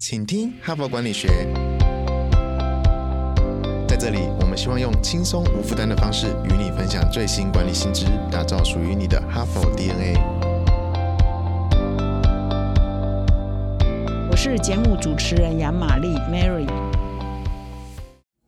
请听哈佛管理学。在这里，我们希望用轻松无负担的方式与你分享最新管理新知，打造属于你的哈佛 DNA。我是节目主持人杨玛丽 Mary。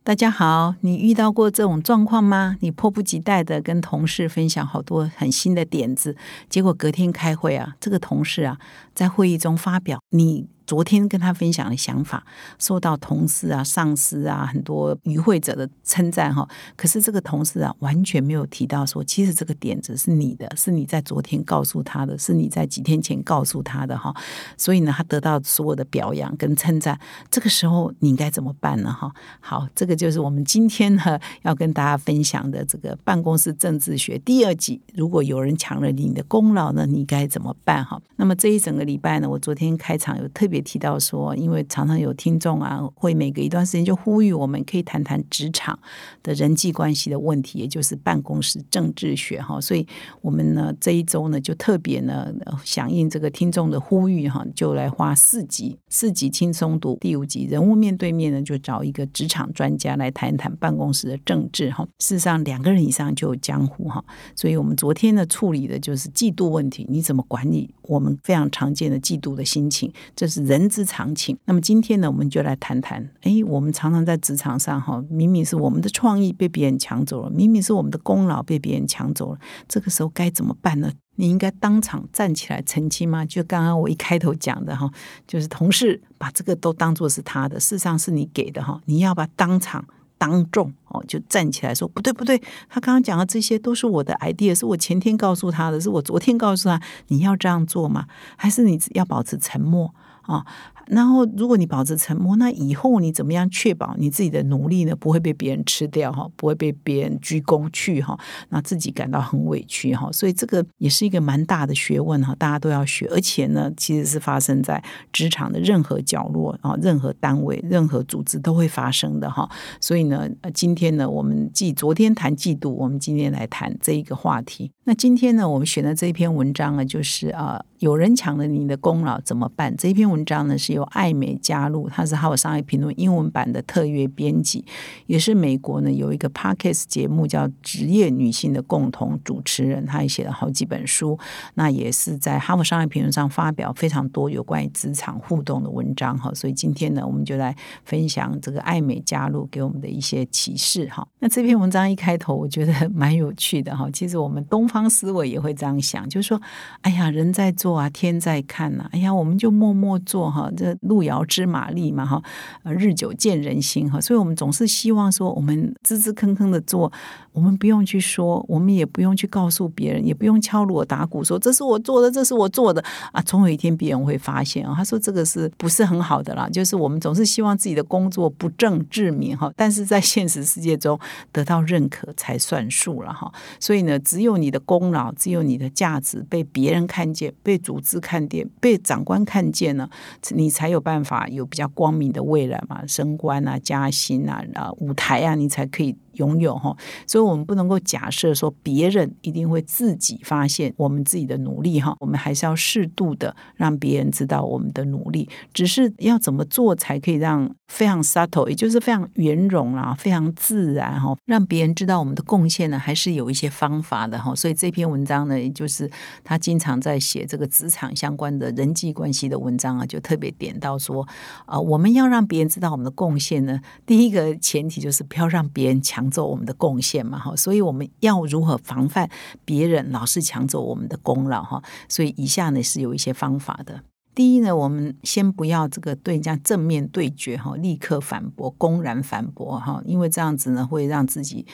大家好，你遇到过这种状况吗？你迫不及待的跟同事分享好多很新的点子，结果隔天开会啊，这个同事啊在会议中发表你。昨天跟他分享的想法，受到同事啊、上司啊很多与会者的称赞哈。可是这个同事啊，完全没有提到说，其实这个点子是你的，是你在昨天告诉他的，是你在几天前告诉他的哈。所以呢，他得到所有的表扬跟称赞。这个时候你应该怎么办呢？哈，好，这个就是我们今天呢要跟大家分享的这个办公室政治学第二集。如果有人抢了你的功劳呢，你该怎么办？哈，那么这一整个礼拜呢，我昨天开场有特别。提到说，因为常常有听众啊，会每隔一段时间就呼吁我们可以谈谈职场的人际关系的问题，也就是办公室政治学哈。所以我们呢这一周呢就特别呢响应这个听众的呼吁哈，就来花四集四集轻松读第五集人物面对面呢，就找一个职场专家来谈一谈办公室的政治哈。事实上两个人以上就有江湖哈，所以我们昨天呢处理的就是嫉妒问题，你怎么管理我们非常常见的嫉妒的心情？这是。人之常情。那么今天呢，我们就来谈谈。哎，我们常常在职场上哈，明明是我们的创意被别人抢走了，明明是我们的功劳被别人抢走了，这个时候该怎么办呢？你应该当场站起来澄清吗？就刚刚我一开头讲的哈，就是同事把这个都当做是他的，事实上是你给的哈，你要把当场。当众哦，就站起来说不对不对，他刚刚讲的这些都是我的 idea，是我前天告诉他的，是我昨天告诉他，你要这样做吗？还是你要保持沉默啊？然后，如果你保持沉默，那以后你怎么样确保你自己的努力呢不会被别人吃掉哈，不会被别人鞠躬去哈，那自己感到很委屈哈。所以这个也是一个蛮大的学问哈，大家都要学。而且呢，其实是发生在职场的任何角落啊，任何单位、任何组织都会发生的哈。所以呢，今天呢，我们继昨天谈嫉妒，我们今天来谈这一个话题。那今天呢，我们选的这一篇文章呢，就是啊，有人抢了你的功劳怎么办？这一篇文章呢是。由艾美加入，他是《哈佛商业评论》英文版的特约编辑，也是美国呢有一个 Podcast 节目叫《职业女性》的共同主持人。他也写了好几本书，那也是在《哈佛商业评论》上发表非常多有关于职场互动的文章哈。所以今天呢，我们就来分享这个艾美加入给我们的一些启示哈。那这篇文章一开头，我觉得 蛮有趣的哈。其实我们东方思维也会这样想，就是说，哎呀，人在做啊，天在看呐，哎呀，我们就默默做哈。这路遥知马力嘛，哈，日久见人心哈，所以我们总是希望说，我们支支坑坑的做，我们不用去说，我们也不用去告诉别人，也不用敲锣打鼓说这是我做的，这是我做的啊，总有一天别人会发现啊。他说这个是不是很好的啦？就是我们总是希望自己的工作不正自明哈，但是在现实世界中得到认可才算数了哈。所以呢，只有你的功劳，只有你的价值被别人看见，被组织看见，被长官看见了，你。才有办法有比较光明的未来嘛，升官啊、加薪啊、啊舞台啊，你才可以。拥有哈，所以我们不能够假设说别人一定会自己发现我们自己的努力哈，我们还是要适度的让别人知道我们的努力。只是要怎么做才可以让非常 subtle，也就是非常圆融啊，非常自然哈，让别人知道我们的贡献呢，还是有一些方法的哈。所以这篇文章呢，也就是他经常在写这个职场相关的人际关系的文章啊，就特别点到说啊，我们要让别人知道我们的贡献呢，第一个前提就是不要让别人抢。走我们的贡献嘛，哈，所以我们要如何防范别人老是抢走我们的功劳，哈，所以以下呢是有一些方法的。第一呢，我们先不要这个对人家正面对决，哈，立刻反驳，公然反驳，哈，因为这样子呢会让自己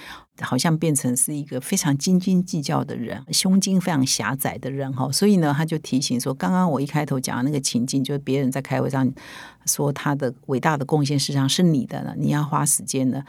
好像变成是一个非常斤斤计较的人，胸襟非常狭窄的人，哈，所以呢，他就提醒说，刚刚我一开头讲的那个情境，就是别人在开会上说他的伟大的贡献实际上是你的了，你要花时间呢。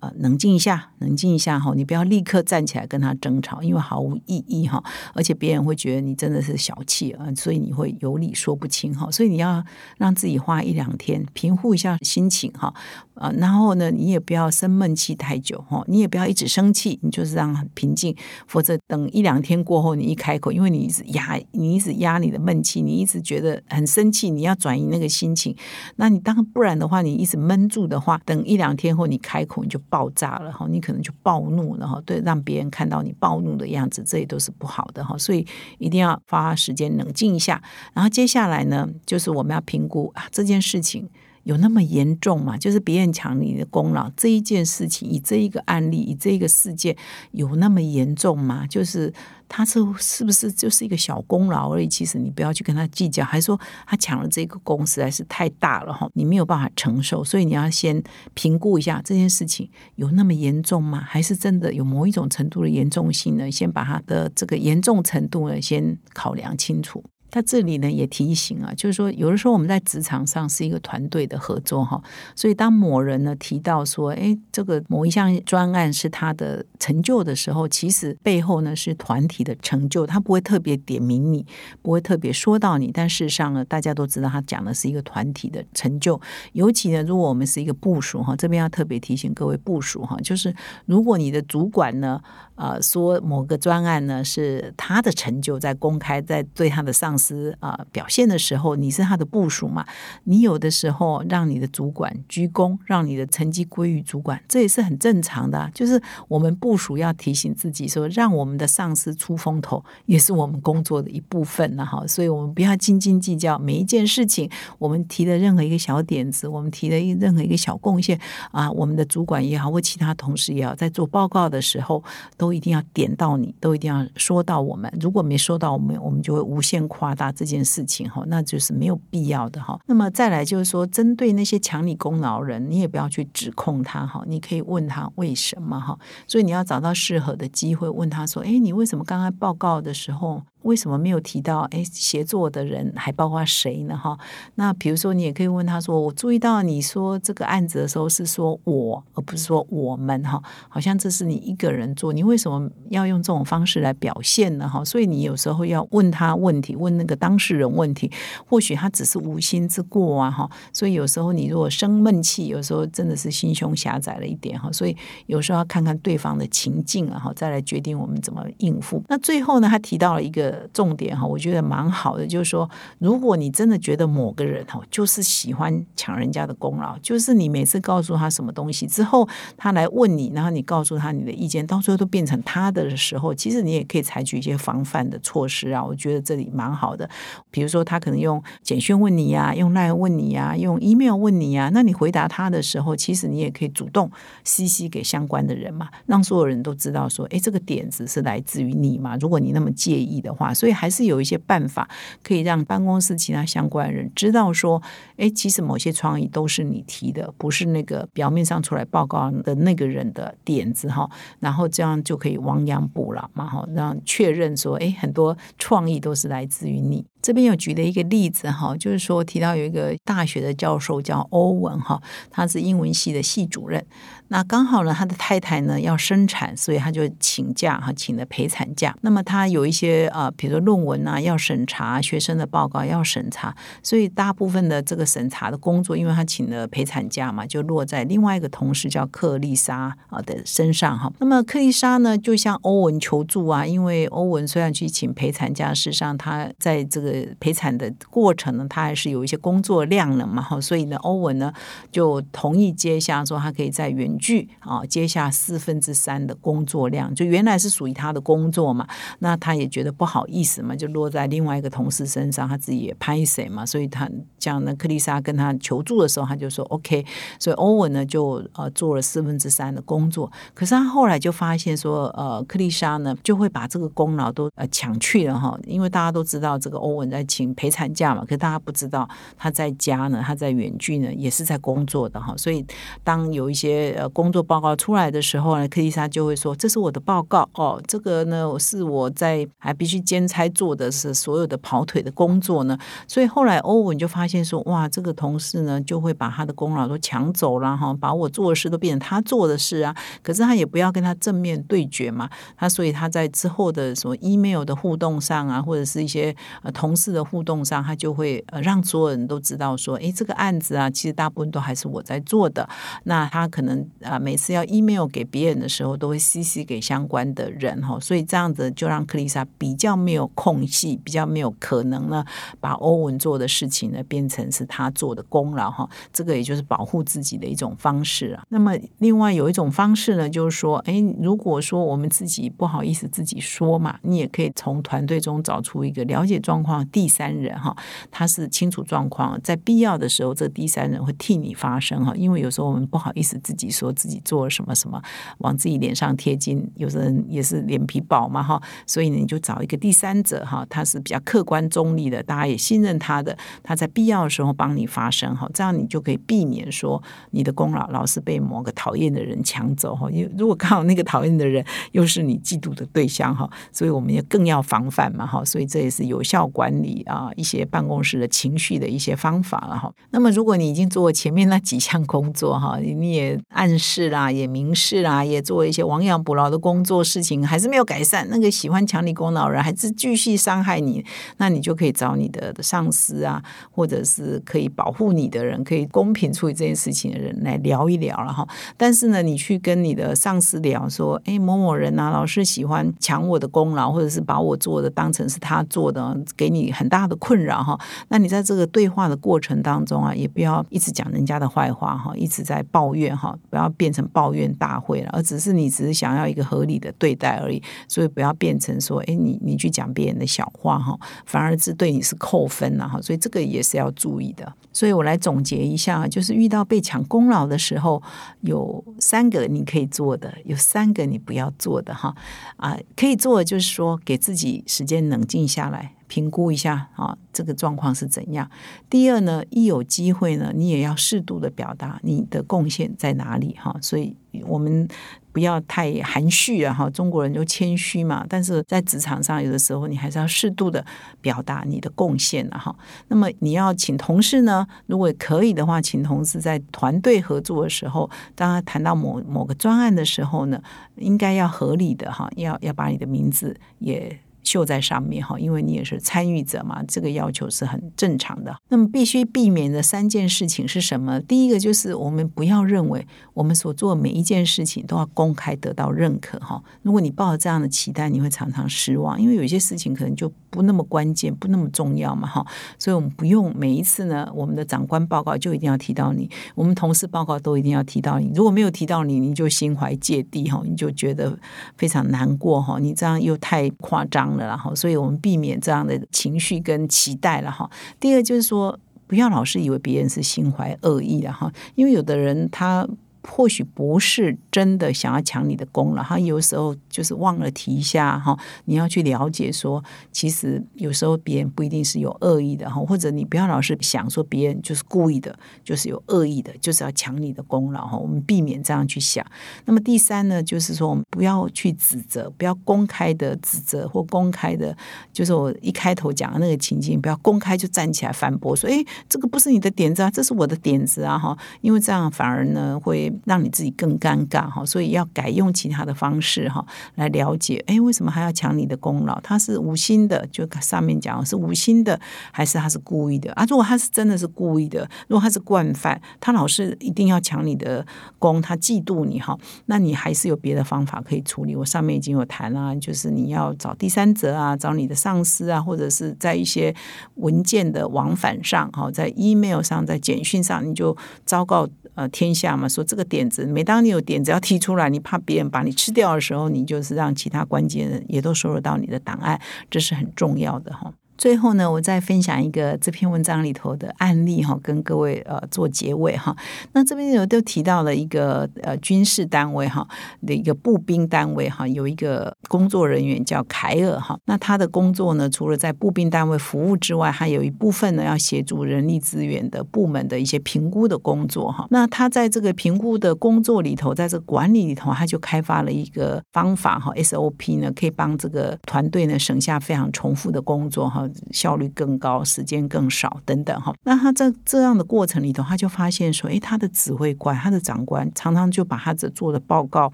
呃冷静一下，冷静一下哈，你不要立刻站起来跟他争吵，因为毫无意义哈，而且别人会觉得你真的是小气啊，所以你会有理说不清哈，所以你要让自己花一两天平复一下心情哈，啊，然后呢，你也不要生闷气太久哈，你也不要一直生气，你就是让很平静，否则等一两天过后，你一开口，因为你一直压，你一直压你的闷气，你一直觉得很生气，你要转移那个心情，那你当不然的话，你一直闷住的话，等一两天后你开口，你就爆炸了哈，你可能就暴怒了哈，对，让别人看到你暴怒的样子，这也都是不好的哈，所以一定要花时间冷静一下，然后接下来呢，就是我们要评估啊这件事情。有那么严重吗？就是别人抢你的功劳这一件事情，以这一个案例，以这一个事件，有那么严重吗？就是他是是不是就是一个小功劳而已？其实你不要去跟他计较，还说他抢了这个功实在是太大了哈，你没有办法承受，所以你要先评估一下这件事情有那么严重吗？还是真的有某一种程度的严重性呢？先把他的这个严重程度呢，先考量清楚。他这里呢也提醒啊，就是说有的时候我们在职场上是一个团队的合作哈，所以当某人呢提到说，哎，这个某一项专案是他的成就的时候，其实背后呢是团体的成就，他不会特别点名你，不会特别说到你，但事实上呢，大家都知道他讲的是一个团体的成就。尤其呢，如果我们是一个部署哈，这边要特别提醒各位部署哈，就是如果你的主管呢，呃，说某个专案呢是他的成就，在公开在对他的上。司啊表现的时候，你是他的部署嘛？你有的时候让你的主管鞠躬，让你的成绩归于主管，这也是很正常的。就是我们部署要提醒自己说，让我们的上司出风头，也是我们工作的一部分了哈。所以，我们不要斤斤计较每一件事情。我们提的任何一个小点子，我们提的任何一个小贡献啊，我们的主管也好，或其他同事也好，在做报告的时候，都一定要点到你，都一定要说到我们。如果没说到我们，我们就会无限夸。大这件事情哈，那就是没有必要的哈。那么再来就是说，针对那些抢你功劳人，你也不要去指控他哈。你可以问他为什么哈。所以你要找到适合的机会问他说：“哎，你为什么刚刚报告的时候？”为什么没有提到？哎，协作的人还包括谁呢？哈，那比如说，你也可以问他说：“我注意到你说这个案子的时候是说我，而不是说我们。哈，好像这是你一个人做，你为什么要用这种方式来表现呢？哈，所以你有时候要问他问题，问那个当事人问题，或许他只是无心之过啊。哈，所以有时候你如果生闷气，有时候真的是心胸狭窄了一点。哈，所以有时候要看看对方的情境啊，哈，再来决定我们怎么应付。那最后呢，他提到了一个。重点哈，我觉得蛮好的，就是说，如果你真的觉得某个人哈，就是喜欢抢人家的功劳，就是你每次告诉他什么东西之后，他来问你，然后你告诉他你的意见，到最后都变成他的时候，其实你也可以采取一些防范的措施啊。我觉得这里蛮好的，比如说他可能用简讯问你呀，用 line 问你呀，用 email 问你呀，那你回答他的时候，其实你也可以主动 cc 给相关的人嘛，让所有人都知道说，哎，这个点子是来自于你嘛。如果你那么介意的。话，所以还是有一些办法可以让办公室其他相关人知道说，哎，其实某些创意都是你提的，不是那个表面上出来报告的那个人的点子哈。然后这样就可以亡羊补牢嘛哈，让确认说，哎，很多创意都是来自于你。这边有举的一个例子哈，就是说提到有一个大学的教授叫欧文哈，他是英文系的系主任。那刚好呢，他的太太呢要生产，所以他就请假哈，请了陪产假。那么他有一些啊，比如说论文啊要审查，学生的报告要审查，所以大部分的这个审查的工作，因为他请了陪产假嘛，就落在另外一个同事叫克丽莎啊的身上哈。那么克丽莎呢，就向欧文求助啊，因为欧文虽然去请陪产假，事实上他在这个呃陪产的过程呢，他还是有一些工作量了嘛哈，所以呢，欧文呢就同意接下，说他可以在原剧啊，接下四分之三的工作量，就原来是属于他的工作嘛，那他也觉得不好意思嘛，就落在另外一个同事身上，他自己也拍谁嘛，所以他讲呢，克丽莎跟他求助的时候，他就说 OK，所以欧文呢就呃做了四分之三的工作，可是他后来就发现说，呃，克丽莎呢就会把这个功劳都呃抢去了哈，因为大家都知道这个欧在请陪产假嘛，可是大家不知道他在家呢，他在远距呢也是在工作的哈。所以当有一些呃工作报告出来的时候呢，克丽莎就会说：“这是我的报告哦，这个呢是我在还必须兼差做的是所有的跑腿的工作呢。”所以后来欧文就发现说：“哇，这个同事呢就会把他的功劳都抢走了哈，把我做的事都变成他做的事啊。可是他也不要跟他正面对决嘛，他所以他在之后的什么 email 的互动上啊，或者是一些呃同同事的互动上，他就会呃让所有人都知道说，哎，这个案子啊，其实大部分都还是我在做的。那他可能啊每次要 email 给别人的时候，都会 CC 给相关的人哈，所以这样子就让克丽莎比较没有空隙，比较没有可能呢把欧文做的事情呢变成是他做的功劳哈。这个也就是保护自己的一种方式啊。那么另外有一种方式呢，就是说，哎，如果说我们自己不好意思自己说嘛，你也可以从团队中找出一个了解状况第三人哈，他是清楚状况，在必要的时候，这第三人会替你发声哈。因为有时候我们不好意思自己说自己做了什么什么，往自己脸上贴金，有的人也是脸皮薄嘛哈，所以你就找一个第三者哈，他是比较客观中立的，大家也信任他的，他在必要的时候帮你发声哈，这样你就可以避免说你的功劳老是被某个讨厌的人抢走哈。因为如果刚好那个讨厌的人又是你嫉妒的对象哈，所以我们也更要防范嘛哈。所以这也是有效管理啊一些办公室的情绪的一些方法了哈。那么如果你已经做前面那几项工作哈，你也暗示啦，也明示啦，也做一些亡羊补牢的工作事情，还是没有改善，那个喜欢抢你功劳人还是继续伤害你，那你就可以找你的上司啊，或者是可以保护你的人，可以公平处理这件事情的人来聊一聊了哈。但是呢，你去跟你的上司聊说，哎，某某人啊，老是喜欢抢我的功劳，或者是把我做的当成是他做的，给你你很大的困扰哈。那你在这个对话的过程当中啊，也不要一直讲人家的坏话哈，一直在抱怨哈，不要变成抱怨大会了，而只是你只是想要一个合理的对待而已。所以不要变成说，哎，你你去讲别人的小话哈，反而是对你是扣分了哈。所以这个也是要注意的。所以我来总结一下，就是遇到被抢功劳的时候，有三个你可以做的，有三个你不要做的哈。啊，可以做的就是说，给自己时间冷静下来。评估一下啊，这个状况是怎样？第二呢，一有机会呢，你也要适度的表达你的贡献在哪里哈。所以我们不要太含蓄啊哈，中国人就谦虚嘛。但是在职场上，有的时候你还是要适度的表达你的贡献了哈。那么你要请同事呢，如果可以的话，请同事在团队合作的时候，当他谈到某某个专案的时候呢，应该要合理的哈，要要把你的名字也。绣在上面哈，因为你也是参与者嘛，这个要求是很正常的。那么必须避免的三件事情是什么？第一个就是我们不要认为我们所做的每一件事情都要公开得到认可哈。如果你抱着这样的期待，你会常常失望，因为有些事情可能就不那么关键，不那么重要嘛哈。所以我们不用每一次呢，我们的长官报告就一定要提到你，我们同事报告都一定要提到你。如果没有提到你，你就心怀芥蒂哈，你就觉得非常难过哈。你这样又太夸张了。然后，所以我们避免这样的情绪跟期待了哈。第二就是说，不要老是以为别人是心怀恶意的哈，因为有的人他。或许不是真的想要抢你的功劳，他有时候就是忘了提一下哈。你要去了解说，其实有时候别人不一定是有恶意的哈，或者你不要老是想说别人就是故意的，就是有恶意的，就是要抢你的功劳哈。我们避免这样去想。那么第三呢，就是说我们不要去指责，不要公开的指责或公开的，就是我一开头讲的那个情境，不要公开就站起来反驳说，哎，这个不是你的点子啊，这是我的点子啊哈。因为这样反而呢会。让你自己更尴尬哈，所以要改用其他的方式哈来了解，哎，为什么还要抢你的功劳？他是无心的，就上面讲是无心的，还是他是故意的啊？如果他是真的是故意的，如果他是惯犯，他老是一定要抢你的功，他嫉妒你哈，那你还是有别的方法可以处理。我上面已经有谈了，就是你要找第三者啊，找你的上司啊，或者是在一些文件的往返上哈，在 email 上，在简讯上，你就昭告。呃，天下嘛，说这个点子，每当你有点子要提出来，你怕别人把你吃掉的时候，你就是让其他关键人也都收入到你的档案，这是很重要的哈。最后呢，我再分享一个这篇文章里头的案例哈，跟各位呃做结尾哈。那这边有都提到了一个呃军事单位哈的一个步兵单位哈，有一个工作人员叫凯尔哈。那他的工作呢，除了在步兵单位服务之外，还有一部分呢要协助人力资源的部门的一些评估的工作哈。那他在这个评估的工作里头，在这个管理里头，他就开发了一个方法哈，SOP 呢，可以帮这个团队呢省下非常重复的工作哈，效率更高，时间更少等等哈。那他在这样的过程里头，他就发现说，哎，他的指挥官、他的长官常常就把他这做的报告、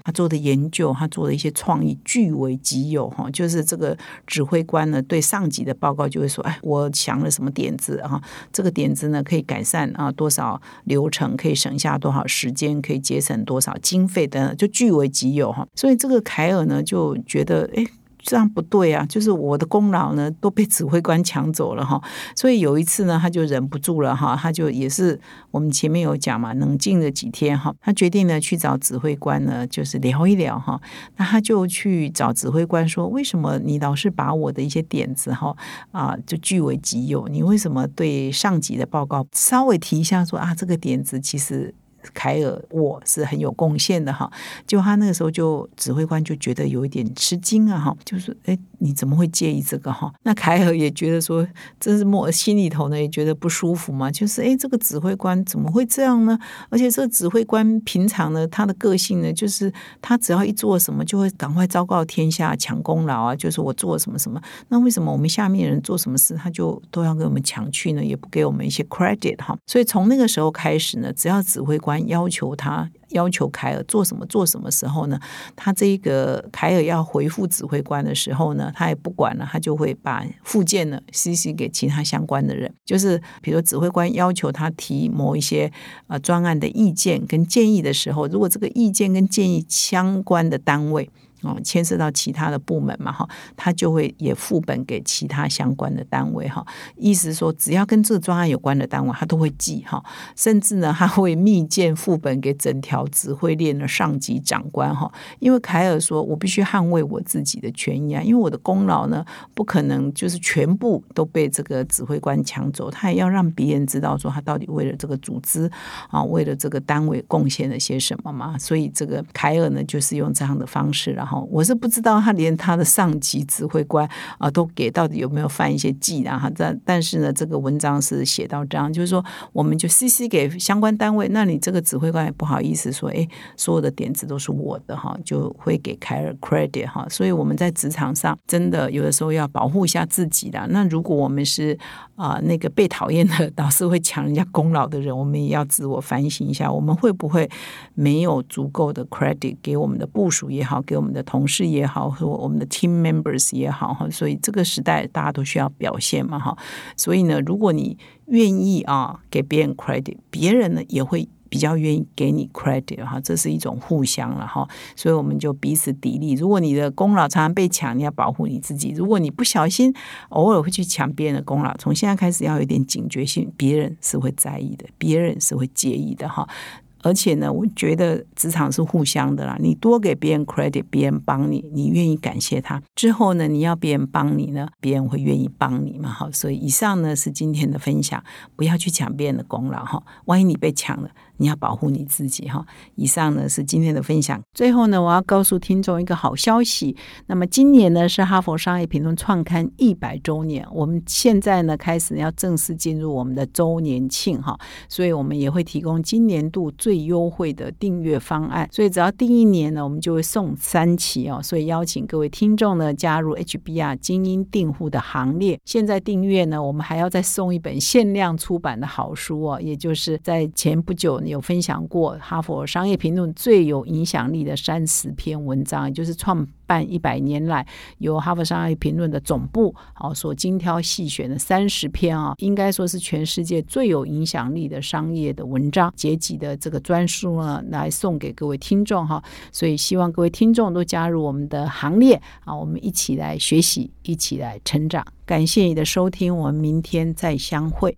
他做的研究、他做的一些创意据为己有哈，就是这个指挥官呢对上级的报告就会说，哎，我想了什么点子啊？这个点子呢可以改善啊多少流程，可以省下多少时间，可以节省多少经费等等，就据为己有哈。所以这个凯尔呢就觉得，哎。这样不对啊！就是我的功劳呢都被指挥官抢走了哈，所以有一次呢，他就忍不住了哈，他就也是我们前面有讲嘛，冷静了几天哈，他决定呢去找指挥官呢，就是聊一聊哈。那他就去找指挥官说：“为什么你老是把我的一些点子哈啊就据为己有？你为什么对上级的报告稍微提一下说啊这个点子其实？”凯尔，我是很有贡献的哈。就他那个时候，就指挥官就觉得有一点吃惊啊哈，就是哎，你怎么会介意这个哈？那凯尔也觉得说，真是莫心里头呢也觉得不舒服嘛，就是哎，这个指挥官怎么会这样呢？而且这个指挥官平常呢，他的个性呢，就是他只要一做什么，就会赶快昭告天下，抢功劳啊，就是我做什么什么。那为什么我们下面人做什么事，他就都要给我们抢去呢？也不给我们一些 credit 哈？所以从那个时候开始呢，只要指挥官要求他要求凯尔做什么做什么时候呢？他这个凯尔要回复指挥官的时候呢，他也不管了，他就会把附件呢 CC 给其他相关的人。就是比如指挥官要求他提某一些呃专案的意见跟建议的时候，如果这个意见跟建议相关的单位。哦，牵涉到其他的部门嘛，哈，他就会也副本给其他相关的单位，哈，意思说只要跟这个专案有关的单位，他都会记，哈，甚至呢，他会密件副本给整条指挥链的上级长官，哈，因为凯尔说，我必须捍卫我自己的权益啊，因为我的功劳呢，不可能就是全部都被这个指挥官抢走，他也要让别人知道说他到底为了这个组织啊，为了这个单位贡献了些什么嘛，所以这个凯尔呢，就是用这样的方式，然我是不知道他连他的上级指挥官啊都给到底有没有犯一些忌啊？哈，但但是呢，这个文章是写到这样，就是说我们就 CC 给相关单位，那你这个指挥官也不好意思说，哎，所有的点子都是我的哈，就会给凯尔 credit 哈。所以我们在职场上真的有的时候要保护一下自己的。那如果我们是啊那个被讨厌的 导师会抢人家功劳的人，我们也要自我反省一下，我们会不会没有足够的 credit 给我们的部署也好，给我们的的同事也好，和我们的 team members 也好哈，所以这个时代大家都需要表现嘛哈。所以呢，如果你愿意啊给别人 credit，别人呢也会比较愿意给你 credit 哈，这是一种互相了哈。所以我们就彼此砥砺。如果你的功劳常常被抢，你要保护你自己；如果你不小心偶尔会去抢别人的功劳，从现在开始要有点警觉性，别人是会在意的，别人是会介意的哈。而且呢，我觉得职场是互相的啦。你多给别人 credit，别人帮你，你愿意感谢他之后呢，你要别人帮你呢，别人会愿意帮你嘛？哈，所以以上呢是今天的分享，不要去抢别人的功劳哈，万一你被抢了。你要保护你自己哈。以上呢是今天的分享。最后呢，我要告诉听众一个好消息。那么今年呢是哈佛商业评论创刊一百周年，我们现在呢开始要正式进入我们的周年庆哈，所以我们也会提供今年度最优惠的订阅方案。所以只要订一年呢，我们就会送三期哦。所以邀请各位听众呢加入 HBR 精英订户的行列。现在订阅呢，我们还要再送一本限量出版的好书哦，也就是在前不久。有分享过《哈佛商业评论》最有影响力的三十篇文章，也就是创办一百年来由《哈佛商业评论》的总部啊所精挑细选的三十篇啊，应该说是全世界最有影响力的商业的文章，结集的这个专书呢，来送给各位听众哈。所以希望各位听众都加入我们的行列啊，我们一起来学习，一起来成长。感谢你的收听，我们明天再相会。